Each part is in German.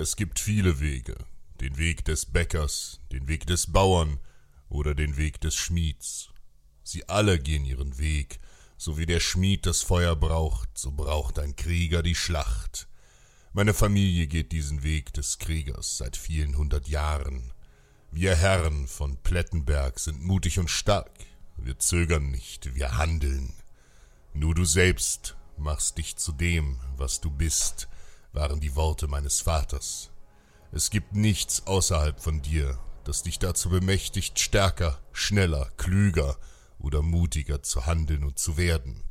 Es gibt viele Wege. Den Weg des Bäckers, den Weg des Bauern oder den Weg des Schmieds. Sie alle gehen ihren Weg, so wie der Schmied das Feuer braucht, so braucht ein Krieger die Schlacht. Meine Familie geht diesen Weg des Kriegers seit vielen hundert Jahren. Wir Herren von Plettenberg sind mutig und stark. Wir zögern nicht, wir handeln. Nur du selbst machst dich zu dem, was du bist, waren die Worte meines Vaters. Es gibt nichts außerhalb von dir, das dich dazu bemächtigt, stärker, schneller, klüger oder mutiger zu handeln und zu werden.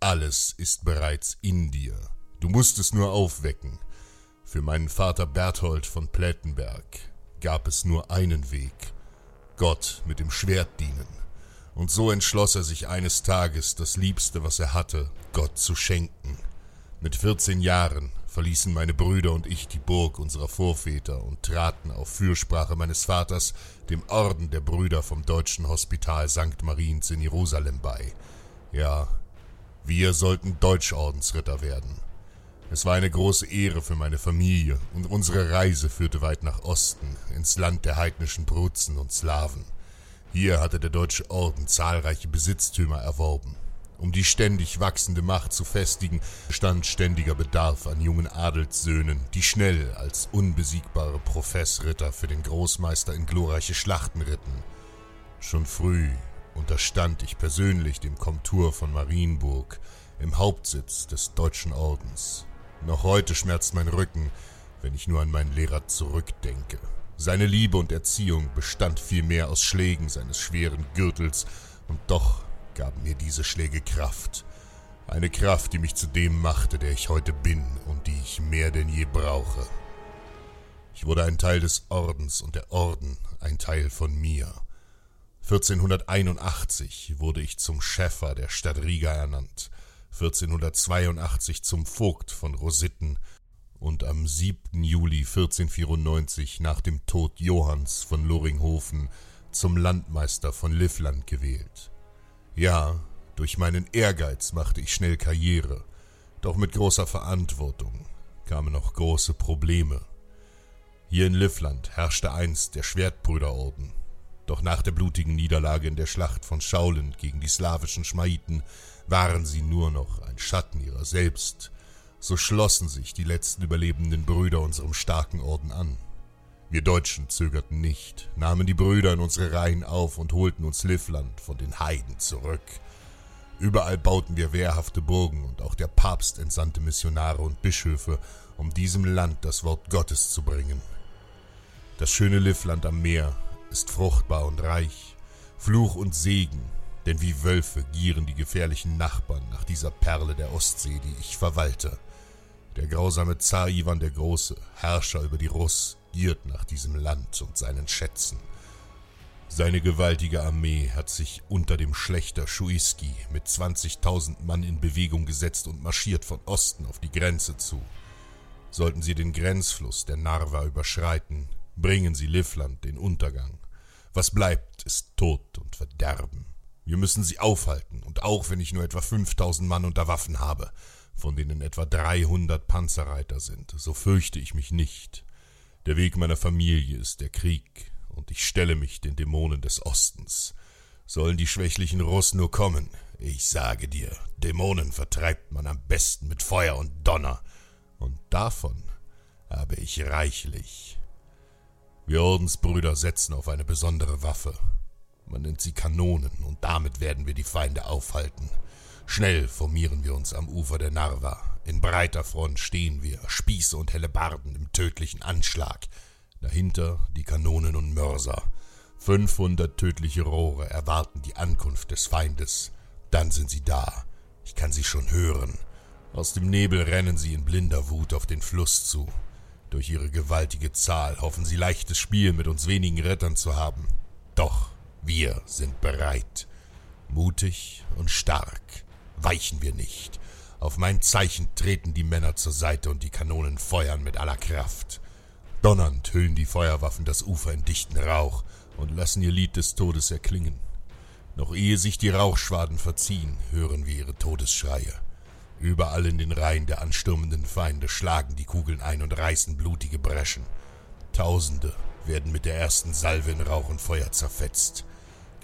Alles ist bereits in dir. Du musst es nur aufwecken. Für meinen Vater Berthold von Plättenberg gab es nur einen Weg. Gott mit dem Schwert dienen. Und so entschloss er sich eines Tages, das Liebste, was er hatte, Gott zu schenken. Mit vierzehn Jahren verließen meine Brüder und ich die Burg unserer Vorväter und traten auf Fürsprache meines Vaters dem Orden der Brüder vom Deutschen Hospital St. Mariens in Jerusalem bei. Ja, wir sollten Deutschordensritter werden. Es war eine große Ehre für meine Familie, und unsere Reise führte weit nach Osten, ins Land der heidnischen Brutzen und Slawen. Hier hatte der Deutsche Orden zahlreiche Besitztümer erworben. Um die ständig wachsende Macht zu festigen, stand ständiger Bedarf an jungen Adelssöhnen, die schnell als unbesiegbare Professritter für den Großmeister in glorreiche Schlachten ritten. Schon früh unterstand ich persönlich dem Komtur von Marienburg, im Hauptsitz des Deutschen Ordens. Noch heute schmerzt mein Rücken, wenn ich nur an meinen Lehrer zurückdenke. Seine Liebe und Erziehung bestand vielmehr aus Schlägen seines schweren Gürtels, und doch gaben mir diese Schläge Kraft. Eine Kraft, die mich zu dem machte, der ich heute bin und die ich mehr denn je brauche. Ich wurde ein Teil des Ordens und der Orden ein Teil von mir. 1481 wurde ich zum Schäfer der Stadt Riga ernannt, 1482 zum Vogt von Rositten und am 7. Juli 1494 nach dem Tod Johanns von Loringhofen zum Landmeister von Livland gewählt. Ja, durch meinen Ehrgeiz machte ich schnell Karriere, doch mit großer Verantwortung kamen noch große Probleme. Hier in Livland herrschte einst der Schwertbrüderorden, doch nach der blutigen Niederlage in der Schlacht von Schaulen gegen die slawischen Schmaiten waren sie nur noch ein Schatten ihrer selbst. So schlossen sich die letzten überlebenden Brüder unserem starken Orden an. Wir Deutschen zögerten nicht, nahmen die Brüder in unsere Reihen auf und holten uns Livland von den Heiden zurück. Überall bauten wir wehrhafte Burgen und auch der Papst entsandte Missionare und Bischöfe, um diesem Land das Wort Gottes zu bringen. Das schöne Livland am Meer ist fruchtbar und reich, Fluch und Segen, denn wie Wölfe gieren die gefährlichen Nachbarn nach dieser Perle der Ostsee, die ich verwalte. Der grausame Zar Ivan der Große, Herrscher über die Russ, giert nach diesem Land und seinen Schätzen. Seine gewaltige Armee hat sich unter dem Schlechter Schuiski mit 20.000 Mann in Bewegung gesetzt und marschiert von Osten auf die Grenze zu. Sollten sie den Grenzfluss der Narva überschreiten, bringen sie Livland den Untergang. Was bleibt, ist Tod und Verderben. Wir müssen sie aufhalten, und auch wenn ich nur etwa 5000 Mann unter Waffen habe, von denen etwa 300 Panzerreiter sind, so fürchte ich mich nicht. Der Weg meiner Familie ist der Krieg, und ich stelle mich den Dämonen des Ostens. Sollen die schwächlichen Russen nur kommen, ich sage dir, Dämonen vertreibt man am besten mit Feuer und Donner, und davon habe ich reichlich. Wir Ordensbrüder setzen auf eine besondere Waffe. Man nennt sie Kanonen, und damit werden wir die Feinde aufhalten. Schnell formieren wir uns am Ufer der Narva. In breiter Front stehen wir, Spieße und Hellebarden im tödlichen Anschlag. Dahinter die Kanonen und Mörser. 500 tödliche Rohre erwarten die Ankunft des Feindes. Dann sind sie da. Ich kann sie schon hören. Aus dem Nebel rennen sie in blinder Wut auf den Fluss zu. Durch ihre gewaltige Zahl hoffen sie leichtes Spiel mit uns wenigen Rettern zu haben. Doch wir sind bereit. Mutig und stark weichen wir nicht. Auf mein Zeichen treten die Männer zur Seite und die Kanonen feuern mit aller Kraft. Donnernd hüllen die Feuerwaffen das Ufer in dichten Rauch und lassen ihr Lied des Todes erklingen. Noch ehe sich die Rauchschwaden verziehen, hören wir ihre Todesschreie. Überall in den Reihen der anstürmenden Feinde schlagen die Kugeln ein und reißen blutige Breschen. Tausende werden mit der ersten Salve in Rauch und Feuer zerfetzt.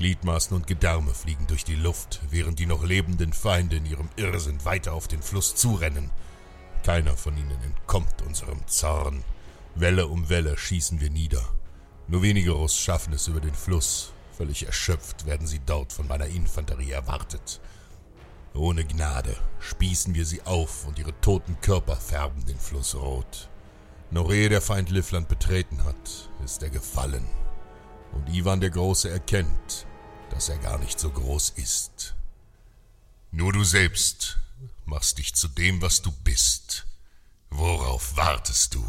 Gliedmaßen und Gedärme fliegen durch die Luft, während die noch lebenden Feinde in ihrem Irrsinn weiter auf den Fluss zurennen. Keiner von ihnen entkommt unserem Zorn. Welle um Welle schießen wir nieder. Nur wenige Russ schaffen es über den Fluss. Völlig erschöpft werden sie dort von meiner Infanterie erwartet. Ohne Gnade spießen wir sie auf und ihre toten Körper färben den Fluss rot. Noch ehe der Feind Livland betreten hat, ist er gefallen. Und Ivan der Große erkennt, dass er gar nicht so groß ist. Nur du selbst machst dich zu dem, was du bist. Worauf wartest du?